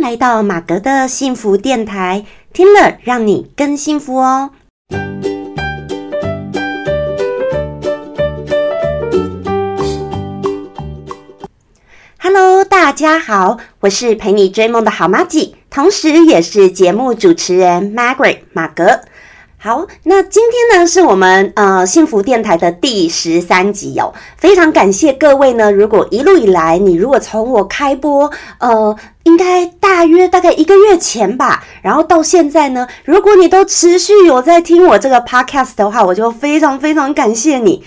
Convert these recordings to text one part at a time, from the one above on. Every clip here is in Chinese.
来到马格的幸福电台，听了让你更幸福哦。Hello，大家好，我是陪你追梦的好妈吉，同时也是节目主持人 Margaret 马格。好，那今天呢是我们呃幸福电台的第十三集哦，非常感谢各位呢。如果一路以来，你如果从我开播呃，应该大约大概一个月前吧，然后到现在呢，如果你都持续有在听我这个 podcast 的话，我就非常非常感谢你。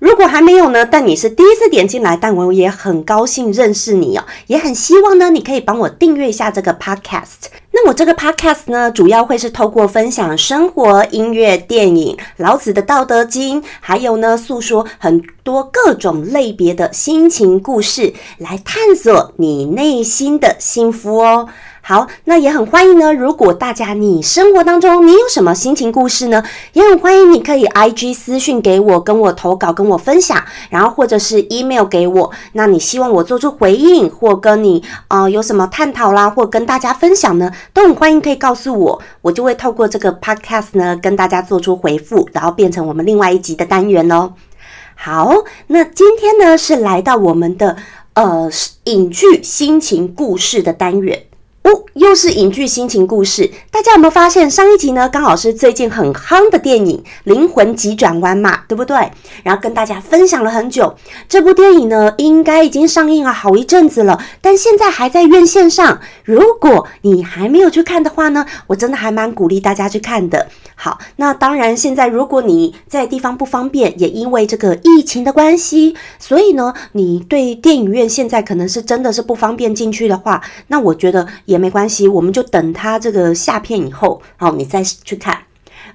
如果还没有呢，但你是第一次点进来，但我也很高兴认识你哦，也很希望呢，你可以帮我订阅一下这个 podcast。我这个 podcast 呢，主要会是透过分享生活、音乐、电影、老子的《道德经》，还有呢，诉说很多各种类别的心情故事，来探索你内心的幸福哦。好，那也很欢迎呢。如果大家你生活当中你有什么心情故事呢？也很欢迎你可以 I G 私讯给我，跟我投稿，跟我分享，然后或者是 email 给我。那你希望我做出回应，或跟你呃有什么探讨啦，或跟大家分享呢，都很欢迎可以告诉我，我就会透过这个 podcast 呢跟大家做出回复，然后变成我们另外一集的单元哦。好，那今天呢是来到我们的呃影剧心情故事的单元。哦，又是影剧心情故事，大家有没有发现上一集呢？刚好是最近很夯的电影《灵魂急转弯》嘛，对不对？然后跟大家分享了很久。这部电影呢，应该已经上映了好一阵子了，但现在还在院线上。如果你还没有去看的话呢，我真的还蛮鼓励大家去看的。好，那当然，现在如果你在地方不方便，也因为这个疫情的关系，所以呢，你对电影院现在可能是真的是不方便进去的话，那我觉得。也没关系，我们就等它这个下片以后，好，你再去看。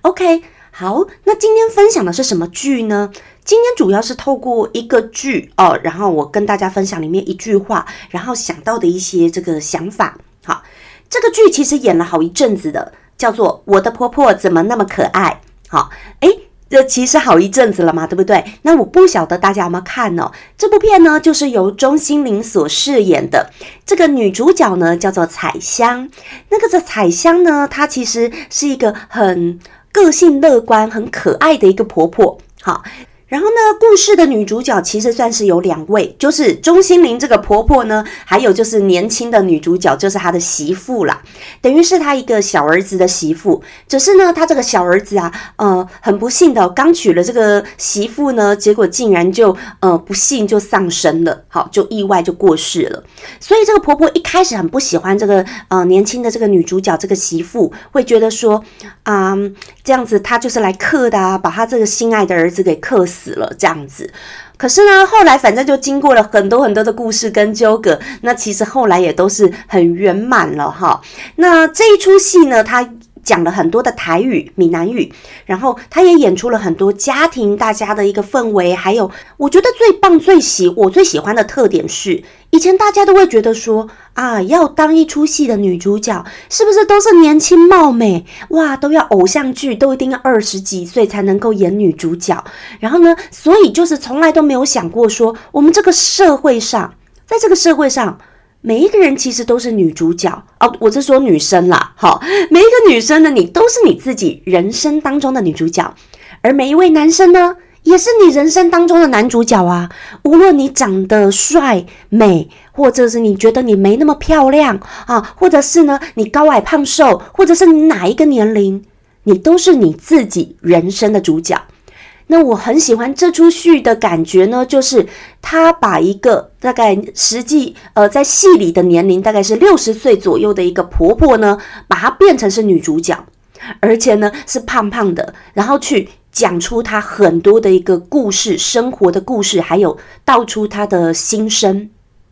OK，好，那今天分享的是什么剧呢？今天主要是透过一个剧哦，然后我跟大家分享里面一句话，然后想到的一些这个想法。好，这个剧其实演了好一阵子的，叫做《我的婆婆怎么那么可爱》。好，诶。这其实好一阵子了嘛，对不对？那我不晓得大家有没有看哦？这部片呢，就是由钟欣凌所饰演的这个女主角呢，叫做彩香。那个这彩香呢，她其实是一个很个性乐观、很可爱的一个婆婆。好。然后呢，故事的女主角其实算是有两位，就是钟心凌这个婆婆呢，还有就是年轻的女主角，就是她的媳妇啦，等于是她一个小儿子的媳妇。只是呢，她这个小儿子啊，呃，很不幸的，刚娶了这个媳妇呢，结果竟然就呃不幸就丧生了，好，就意外就过世了。所以这个婆婆一开始很不喜欢这个呃年轻的这个女主角这个媳妇，会觉得说啊，这样子她就是来克的啊，把她这个心爱的儿子给克死。死了这样子，可是呢，后来反正就经过了很多很多的故事跟纠葛，那其实后来也都是很圆满了哈。那这一出戏呢，它讲了很多的台语、闽南语，然后他也演出了很多家庭大家的一个氛围，还有我觉得最棒、最喜我最喜欢的特点是。以前大家都会觉得说啊，要当一出戏的女主角，是不是都是年轻貌美哇？都要偶像剧，都一定要二十几岁才能够演女主角。然后呢，所以就是从来都没有想过说，我们这个社会上，在这个社会上，每一个人其实都是女主角哦。我是说女生啦，好，每一个女生呢，你都是你自己人生当中的女主角，而每一位男生呢？也是你人生当中的男主角啊！无论你长得帅美，或者是你觉得你没那么漂亮啊，或者是呢你高矮胖瘦，或者是你哪一个年龄，你都是你自己人生的主角。那我很喜欢这出戏的感觉呢，就是他把一个大概实际呃在戏里的年龄大概是六十岁左右的一个婆婆呢，把她变成是女主角，而且呢是胖胖的，然后去。讲出她很多的一个故事，生活的故事，还有道出她的心声。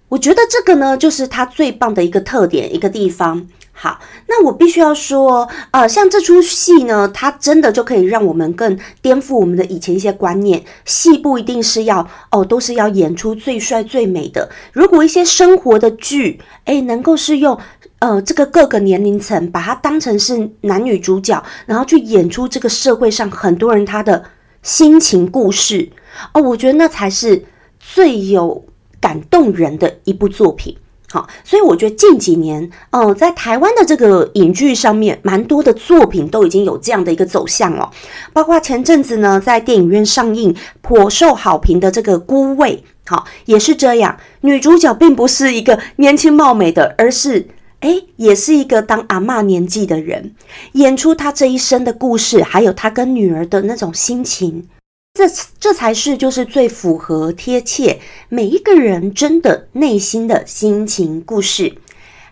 我觉得这个呢，就是他最棒的一个特点，一个地方。好，那我必须要说，呃，像这出戏呢，它真的就可以让我们更颠覆我们的以前一些观念。戏不一定是要哦，都是要演出最帅最美的。如果一些生活的剧，诶，能够是用。呃，这个各个年龄层把它当成是男女主角，然后去演出这个社会上很多人他的心情故事哦，我觉得那才是最有感动人的一部作品。好，所以我觉得近几年，呃，在台湾的这个影剧上面，蛮多的作品都已经有这样的一个走向了。包括前阵子呢，在电影院上映颇受好评的这个《孤味》，好，也是这样。女主角并不是一个年轻貌美的，而是诶，也是一个当阿嬷年纪的人，演出她这一生的故事，还有她跟女儿的那种心情。这这才是就是最符合贴切每一个人真的内心的心情故事。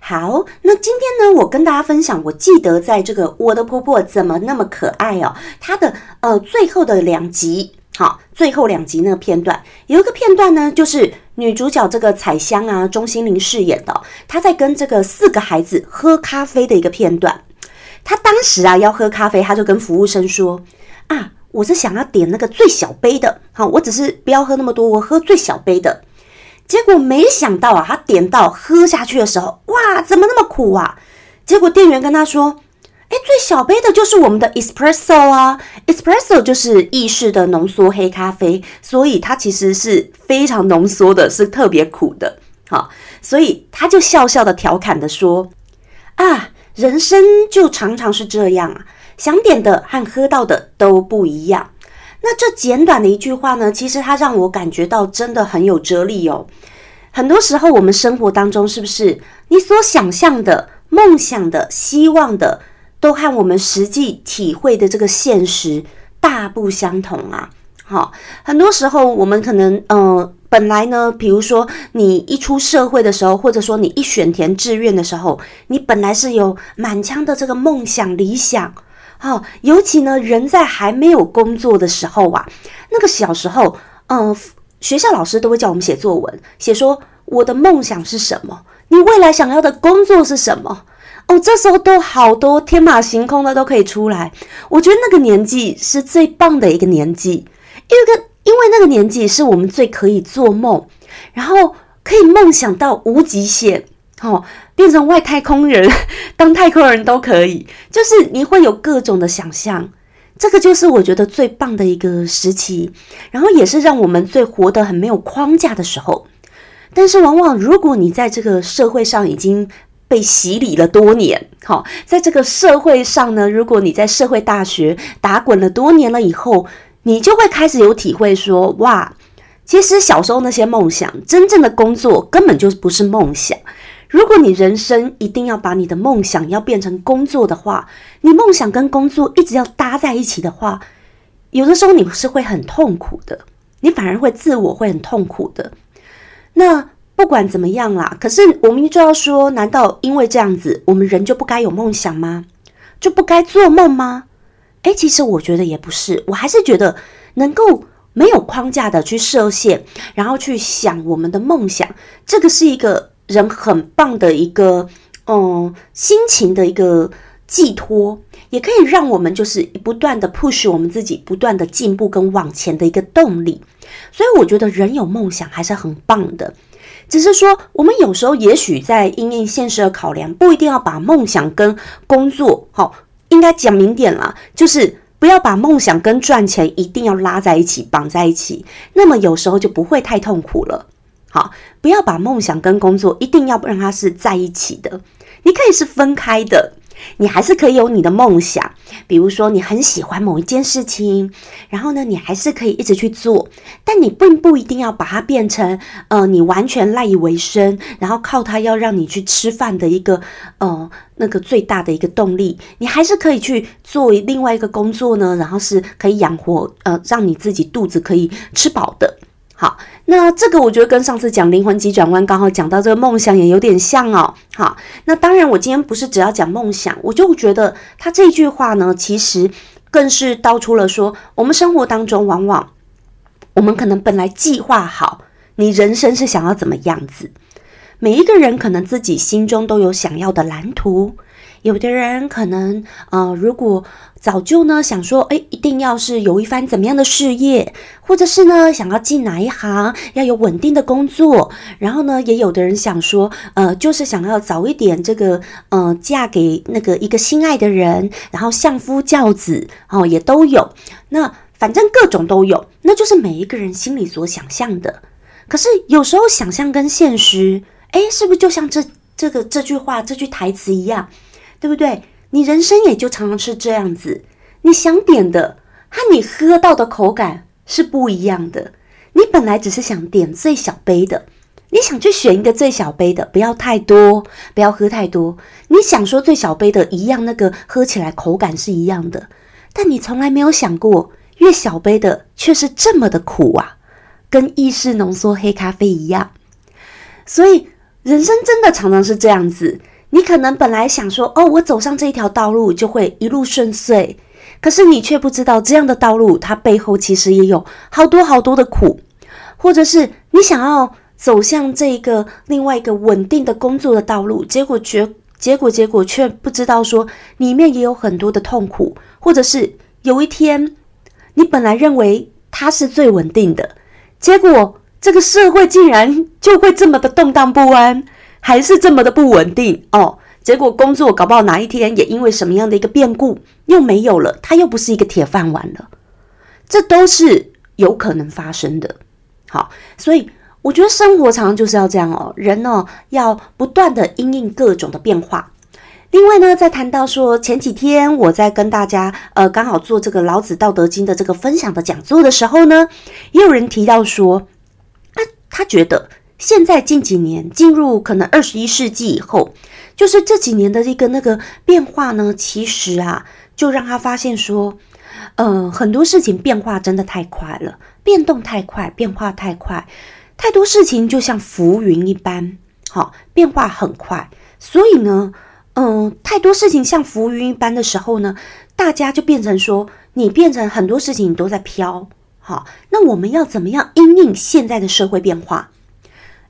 好，那今天呢，我跟大家分享，我记得在这个我的婆婆怎么那么可爱哦，它的呃最后的两集，好，最后两集那个片段，有一个片段呢，就是女主角这个彩香啊，钟欣凌饰演的，她在跟这个四个孩子喝咖啡的一个片段。她当时啊要喝咖啡，她就跟服务生说啊。我是想要点那个最小杯的，好，我只是不要喝那么多，我喝最小杯的。结果没想到啊，他点到喝下去的时候，哇，怎么那么苦啊？结果店员跟他说：“哎，最小杯的就是我们的 espresso 啊，espresso 就是意式的浓缩黑咖啡，所以它其实是非常浓缩的，是特别苦的。好，所以他就笑笑的调侃的说：啊，人生就常常是这样啊。”想点的和喝到的都不一样。那这简短的一句话呢，其实它让我感觉到真的很有哲理哦。很多时候，我们生活当中是不是你所想象的、梦想的、希望的，都和我们实际体会的这个现实大不相同啊？好，很多时候我们可能，呃，本来呢，比如说你一出社会的时候，或者说你一选填志愿的时候，你本来是有满腔的这个梦想、理想。哦，尤其呢，人在还没有工作的时候啊，那个小时候，嗯，学校老师都会叫我们写作文，写说我的梦想是什么，你未来想要的工作是什么？哦，这时候都好多天马行空的都可以出来。我觉得那个年纪是最棒的一个年纪，因为个因为那个年纪是我们最可以做梦，然后可以梦想到无极限。哦，变成外太空人，当太空人都可以，就是你会有各种的想象，这个就是我觉得最棒的一个时期，然后也是让我们最活得很没有框架的时候。但是往往如果你在这个社会上已经被洗礼了多年，好，在这个社会上呢，如果你在社会大学打滚了多年了以后，你就会开始有体会说，哇，其实小时候那些梦想，真正的工作根本就不是梦想。如果你人生一定要把你的梦想要变成工作的话，你梦想跟工作一直要搭在一起的话，有的时候你是会很痛苦的，你反而会自我会很痛苦的。那不管怎么样啦，可是我们就要说，难道因为这样子，我们人就不该有梦想吗？就不该做梦吗？诶，其实我觉得也不是，我还是觉得能够没有框架的去设限，然后去想我们的梦想，这个是一个。人很棒的一个，嗯，心情的一个寄托，也可以让我们就是不断的 push 我们自己，不断的进步跟往前的一个动力。所以我觉得人有梦想还是很棒的，只是说我们有时候也许在因应现实的考量，不一定要把梦想跟工作，好，应该讲明点了，就是不要把梦想跟赚钱一定要拉在一起，绑在一起，那么有时候就不会太痛苦了。好，不要把梦想跟工作一定要让它是在一起的，你可以是分开的，你还是可以有你的梦想。比如说，你很喜欢某一件事情，然后呢，你还是可以一直去做，但你并不一定要把它变成呃，你完全赖以为生，然后靠它要让你去吃饭的一个呃那个最大的一个动力。你还是可以去做另外一个工作呢，然后是可以养活呃，让你自己肚子可以吃饱的。好，那这个我觉得跟上次讲灵魂急转弯刚好讲到这个梦想也有点像哦。好，那当然我今天不是只要讲梦想，我就觉得他这句话呢，其实更是道出了说，我们生活当中往往我们可能本来计划好你人生是想要怎么样子，每一个人可能自己心中都有想要的蓝图。有的人可能，呃，如果早就呢想说，哎，一定要是有一番怎么样的事业，或者是呢想要进哪一行，要有稳定的工作，然后呢，也有的人想说，呃，就是想要早一点这个，呃，嫁给那个一个心爱的人，然后相夫教子，哦，也都有。那反正各种都有，那就是每一个人心里所想象的。可是有时候想象跟现实。诶，是不是就像这这个这句话这句台词一样，对不对？你人生也就常常是这样子，你想点的和你喝到的口感是不一样的。你本来只是想点最小杯的，你想去选一个最小杯的，不要太多，不要喝太多。你想说最小杯的一样，那个喝起来口感是一样的，但你从来没有想过，越小杯的却是这么的苦啊，跟意式浓缩黑咖啡一样。所以人生真的常常是这样子。你可能本来想说，哦，我走上这一条道路就会一路顺遂，可是你却不知道，这样的道路它背后其实也有好多好多的苦，或者是你想要走向这一个另外一个稳定的工作的道路，结果结结果结果却不知道说里面也有很多的痛苦，或者是有一天你本来认为它是最稳定的，结果这个社会竟然就会这么的动荡不安。还是这么的不稳定哦，结果工作搞不好哪一天也因为什么样的一个变故又没有了，它又不是一个铁饭碗了，这都是有可能发生的。好，所以我觉得生活常常就是要这样哦，人呢要不断的因应各种的变化。另外呢，在谈到说前几天我在跟大家呃刚好做这个老子道德经的这个分享的讲座的时候呢，也有人提到说，他觉得。现在近几年进入可能二十一世纪以后，就是这几年的一个那个变化呢，其实啊，就让他发现说，呃，很多事情变化真的太快了，变动太快，变化太快，太多事情就像浮云一般，好，变化很快，所以呢，嗯，太多事情像浮云一般的时候呢，大家就变成说，你变成很多事情你都在飘，好，那我们要怎么样因应现在的社会变化？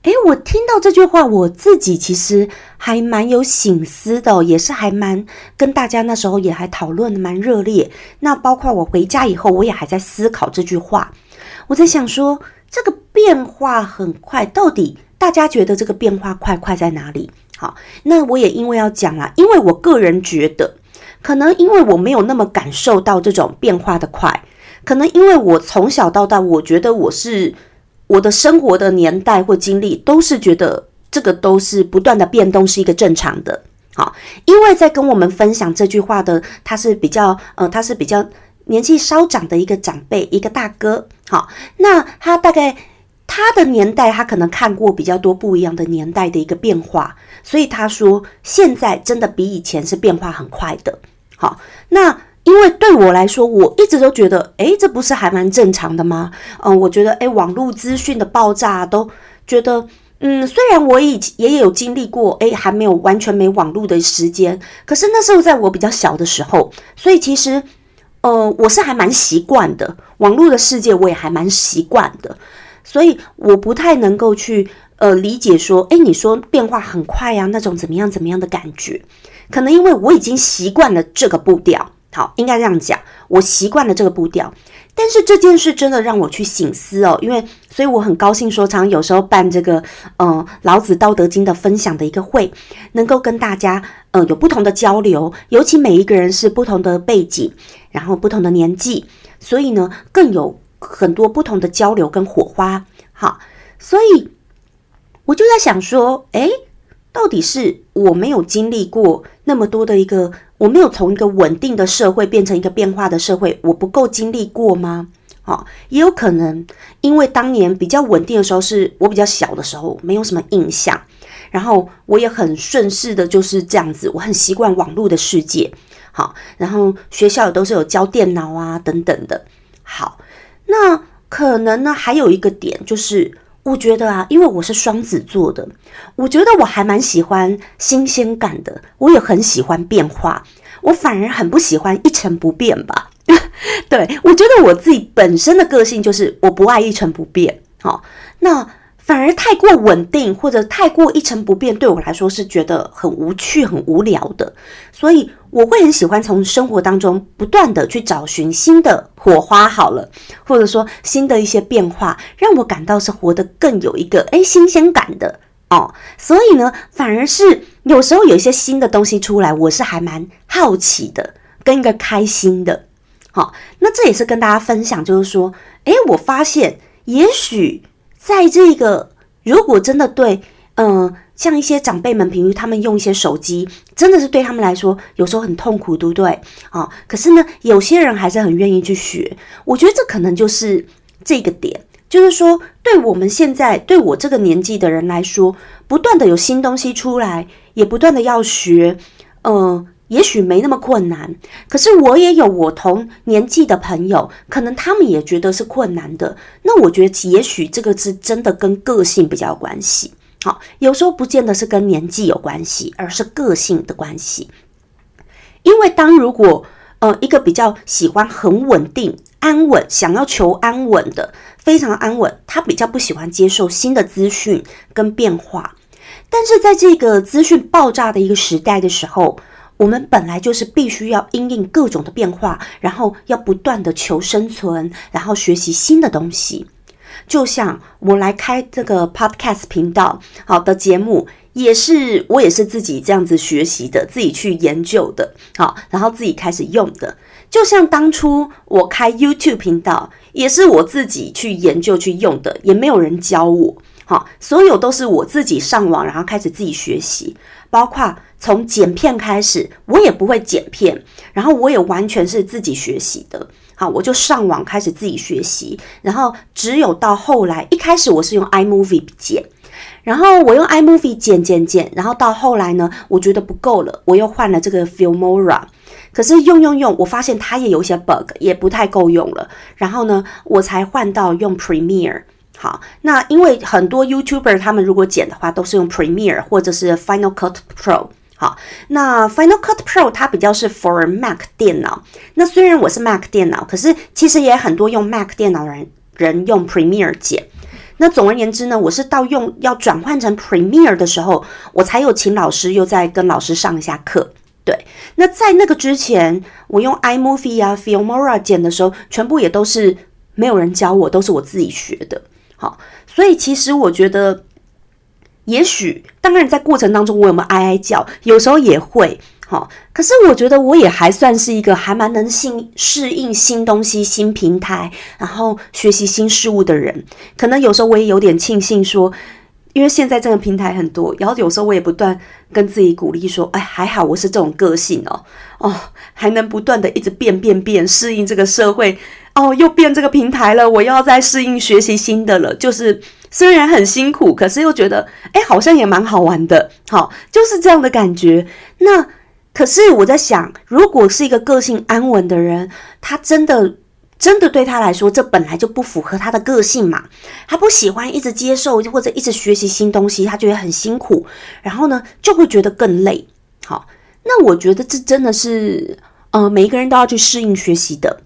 诶，我听到这句话，我自己其实还蛮有醒思的，也是还蛮跟大家那时候也还讨论的蛮热烈。那包括我回家以后，我也还在思考这句话。我在想说，这个变化很快，到底大家觉得这个变化快快在哪里？好，那我也因为要讲啦，因为我个人觉得，可能因为我没有那么感受到这种变化的快，可能因为我从小到大，我觉得我是。我的生活的年代或经历，都是觉得这个都是不断的变动，是一个正常的。好，因为在跟我们分享这句话的，他是比较呃，他是比较年纪稍长的一个长辈，一个大哥。好，那他大概他的年代，他可能看过比较多不一样的年代的一个变化，所以他说现在真的比以前是变化很快的。好，那。因为对我来说，我一直都觉得，诶，这不是还蛮正常的吗？嗯，我觉得，诶，网络资讯的爆炸，都觉得，嗯，虽然我以前也有经历过，诶，还没有完全没网络的时间，可是那时候在我比较小的时候，所以其实，呃，我是还蛮习惯的，网络的世界我也还蛮习惯的，所以我不太能够去，呃，理解说，诶，你说变化很快呀，那种怎么样怎么样的感觉，可能因为我已经习惯了这个步调。好，应该这样讲。我习惯了这个步调，但是这件事真的让我去醒思哦。因为，所以我很高兴说，常有时候办这个，嗯，老子道德经的分享的一个会，能够跟大家，嗯，有不同的交流。尤其每一个人是不同的背景，然后不同的年纪，所以呢，更有很多不同的交流跟火花。好，所以我就在想说，诶，到底是我没有经历过那么多的一个。我没有从一个稳定的社会变成一个变化的社会，我不够经历过吗？哦，也有可能，因为当年比较稳定的时候是我比较小的时候，没有什么印象，然后我也很顺势的就是这样子，我很习惯网络的世界，好，然后学校也都是有教电脑啊等等的，好，那可能呢还有一个点就是。我觉得啊，因为我是双子座的，我觉得我还蛮喜欢新鲜感的，我也很喜欢变化，我反而很不喜欢一成不变吧。对我觉得我自己本身的个性就是我不爱一成不变。好，那。反而太过稳定或者太过一成不变，对我来说是觉得很无趣、很无聊的。所以我会很喜欢从生活当中不断的去找寻新的火花，好了，或者说新的一些变化，让我感到是活得更有一个诶新鲜感的哦。所以呢，反而是有时候有一些新的东西出来，我是还蛮好奇的，跟一个开心的。好，那这也是跟大家分享，就是说，诶，我发现也许。在这个，如果真的对，嗯，像一些长辈们，比如他们用一些手机，真的是对他们来说有时候很痛苦，对不对？啊，可是呢，有些人还是很愿意去学。我觉得这可能就是这个点，就是说，对我们现在对我这个年纪的人来说，不断的有新东西出来，也不断的要学，嗯。也许没那么困难，可是我也有我同年纪的朋友，可能他们也觉得是困难的。那我觉得，也许这个是真的跟个性比较有关系。好，有时候不见得是跟年纪有关系，而是个性的关系。因为当如果呃一个比较喜欢很稳定、安稳，想要求安稳的，非常安稳，他比较不喜欢接受新的资讯跟变化。但是在这个资讯爆炸的一个时代的时候，我们本来就是必须要因应各种的变化，然后要不断的求生存，然后学习新的东西。就像我来开这个 podcast 频道，好的节目也是我也是自己这样子学习的，自己去研究的，好，然后自己开始用的。就像当初我开 YouTube 频道，也是我自己去研究去用的，也没有人教我，好，所有都是我自己上网，然后开始自己学习，包括。从剪片开始，我也不会剪片，然后我也完全是自己学习的。好，我就上网开始自己学习，然后只有到后来，一开始我是用 iMovie 剪，然后我用 iMovie 剪剪剪，然后到后来呢，我觉得不够了，我又换了这个 Filmora，可是用用用，我发现它也有一些 bug，也不太够用了，然后呢，我才换到用 Premiere。好，那因为很多 YouTuber 他们如果剪的话，都是用 Premiere 或者是 Final Cut Pro。好，那 Final Cut Pro 它比较是 for Mac 电脑。那虽然我是 Mac 电脑，可是其实也很多用 Mac 电脑的人人用 Premiere 剪。那总而言之呢，我是到用要转换成 Premiere 的时候，我才有请老师又在跟老师上一下课。对，那在那个之前，我用 iMovie 啊 Filmora 剪的时候，全部也都是没有人教我，都是我自己学的。好，所以其实我觉得。也许，当然，在过程当中，我有没有哀哀叫？有时候也会，好。可是我觉得我也还算是一个还蛮能适适应新东西、新平台，然后学习新事物的人。可能有时候我也有点庆幸，说，因为现在这个平台很多，然后有时候我也不断跟自己鼓励说，哎，还好我是这种个性哦，哦，还能不断的一直变变变，适应这个社会。哦，又变这个平台了，我要再适应学习新的了。就是虽然很辛苦，可是又觉得，哎，好像也蛮好玩的。好，就是这样的感觉。那可是我在想，如果是一个个性安稳的人，他真的真的对他来说，这本来就不符合他的个性嘛。他不喜欢一直接受或者一直学习新东西，他觉得很辛苦，然后呢就会觉得更累。好，那我觉得这真的是，呃，每一个人都要去适应学习的。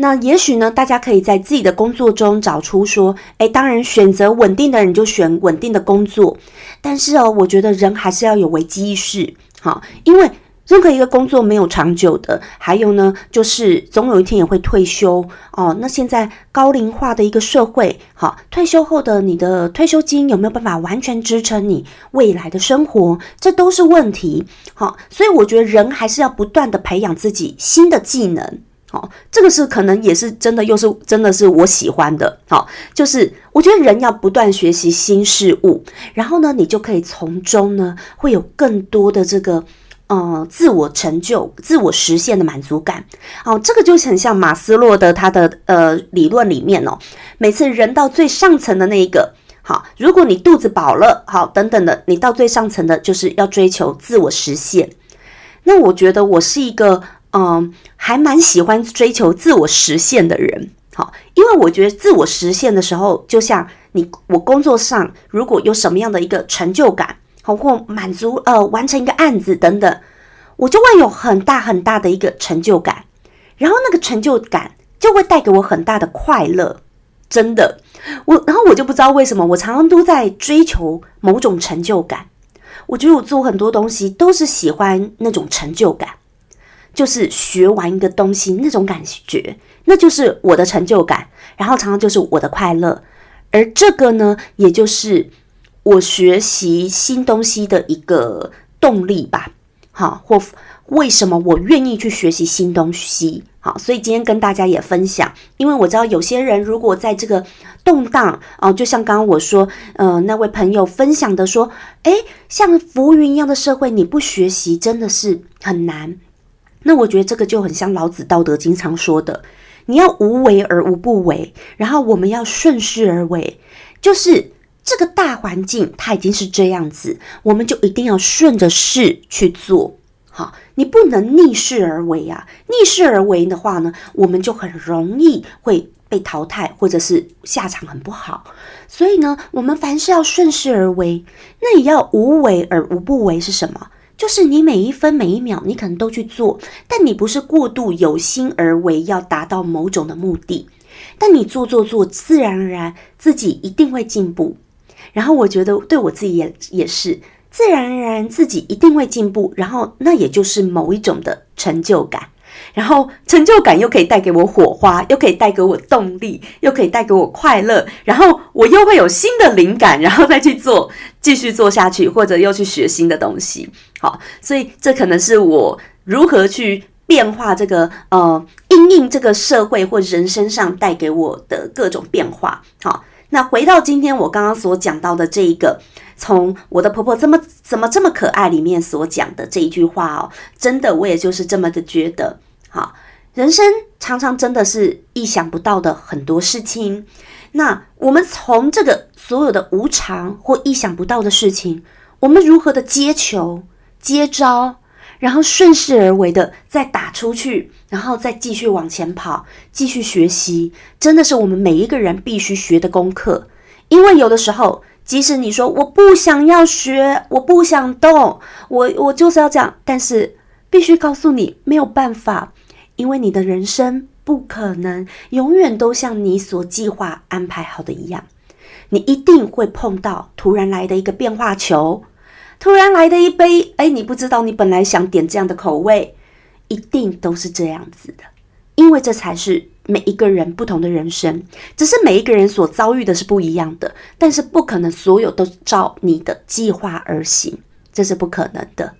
那也许呢，大家可以在自己的工作中找出说，诶，当然选择稳定的人就选稳定的工作，但是哦，我觉得人还是要有危机意识，好，因为任何一个工作没有长久的，还有呢，就是总有一天也会退休哦。那现在高龄化的一个社会，好，退休后的你的退休金有没有办法完全支撑你未来的生活，这都是问题，好，所以我觉得人还是要不断的培养自己新的技能。哦，这个是可能也是真的，又是真的是我喜欢的。好，就是我觉得人要不断学习新事物，然后呢，你就可以从中呢会有更多的这个呃自我成就、自我实现的满足感。哦，这个就很像马斯洛的他的呃理论里面哦，每次人到最上层的那一个，好，如果你肚子饱了，好等等的，你到最上层的就是要追求自我实现。那我觉得我是一个。嗯，还蛮喜欢追求自我实现的人，好，因为我觉得自我实现的时候，就像你我工作上如果有什么样的一个成就感，好或满足呃完成一个案子等等，我就会有很大很大的一个成就感，然后那个成就感就会带给我很大的快乐，真的，我然后我就不知道为什么我常常都在追求某种成就感，我觉得我做很多东西都是喜欢那种成就感。就是学完一个东西那种感觉，那就是我的成就感，然后常常就是我的快乐，而这个呢，也就是我学习新东西的一个动力吧。好，或为什么我愿意去学习新东西？好，所以今天跟大家也分享，因为我知道有些人如果在这个动荡哦，就像刚刚我说，呃，那位朋友分享的说，诶，像浮云一样的社会，你不学习真的是很难。那我觉得这个就很像老子《道德经》常说的，你要无为而无不为，然后我们要顺势而为，就是这个大环境它已经是这样子，我们就一定要顺着势去做。好，你不能逆势而为啊！逆势而为的话呢，我们就很容易会被淘汰，或者是下场很不好。所以呢，我们凡事要顺势而为，那也要无为而无不为是什么？就是你每一分每一秒，你可能都去做，但你不是过度有心而为，要达到某种的目的。但你做做做，自然而然自己一定会进步。然后我觉得对我自己也也是。自然而然，自己一定会进步，然后那也就是某一种的成就感，然后成就感又可以带给我火花，又可以带给我动力，又可以带给我快乐，然后我又会有新的灵感，然后再去做，继续做下去，或者又去学新的东西。好，所以这可能是我如何去变化这个呃，应应这个社会或人生上带给我的各种变化。好。那回到今天我刚刚所讲到的这一个，从我的婆婆这么怎么这么可爱里面所讲的这一句话哦，真的我也就是这么的觉得。好，人生常常真的是意想不到的很多事情。那我们从这个所有的无常或意想不到的事情，我们如何的接球接招？然后顺势而为的再打出去，然后再继续往前跑，继续学习，真的是我们每一个人必须学的功课。因为有的时候，即使你说我不想要学，我不想动，我我就是要这样，但是必须告诉你没有办法，因为你的人生不可能永远都像你所计划安排好的一样，你一定会碰到突然来的一个变化球。突然来的一杯，哎，你不知道，你本来想点这样的口味，一定都是这样子的，因为这才是每一个人不同的人生，只是每一个人所遭遇的是不一样的，但是不可能所有都照你的计划而行，这是不可能的。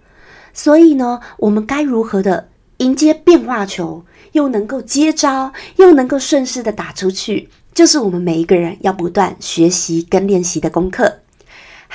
所以呢，我们该如何的迎接变化球，又能够接招，又能够顺势的打出去，就是我们每一个人要不断学习跟练习的功课。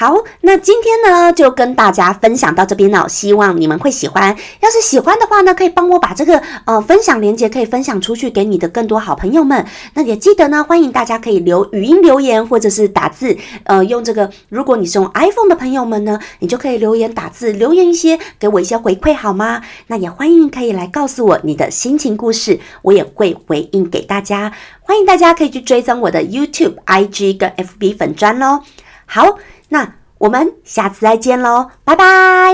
好，那今天呢就跟大家分享到这边了，希望你们会喜欢。要是喜欢的话呢，可以帮我把这个呃分享链接可以分享出去给你的更多好朋友们。那也记得呢，欢迎大家可以留语音留言或者是打字，呃，用这个。如果你是用 iPhone 的朋友们呢，你就可以留言打字，留言一些给我一些回馈好吗？那也欢迎可以来告诉我你的心情故事，我也会回应给大家。欢迎大家可以去追踪我的 YouTube、IG 跟 FB 粉砖喽。好。那我们下次再见喽拜拜。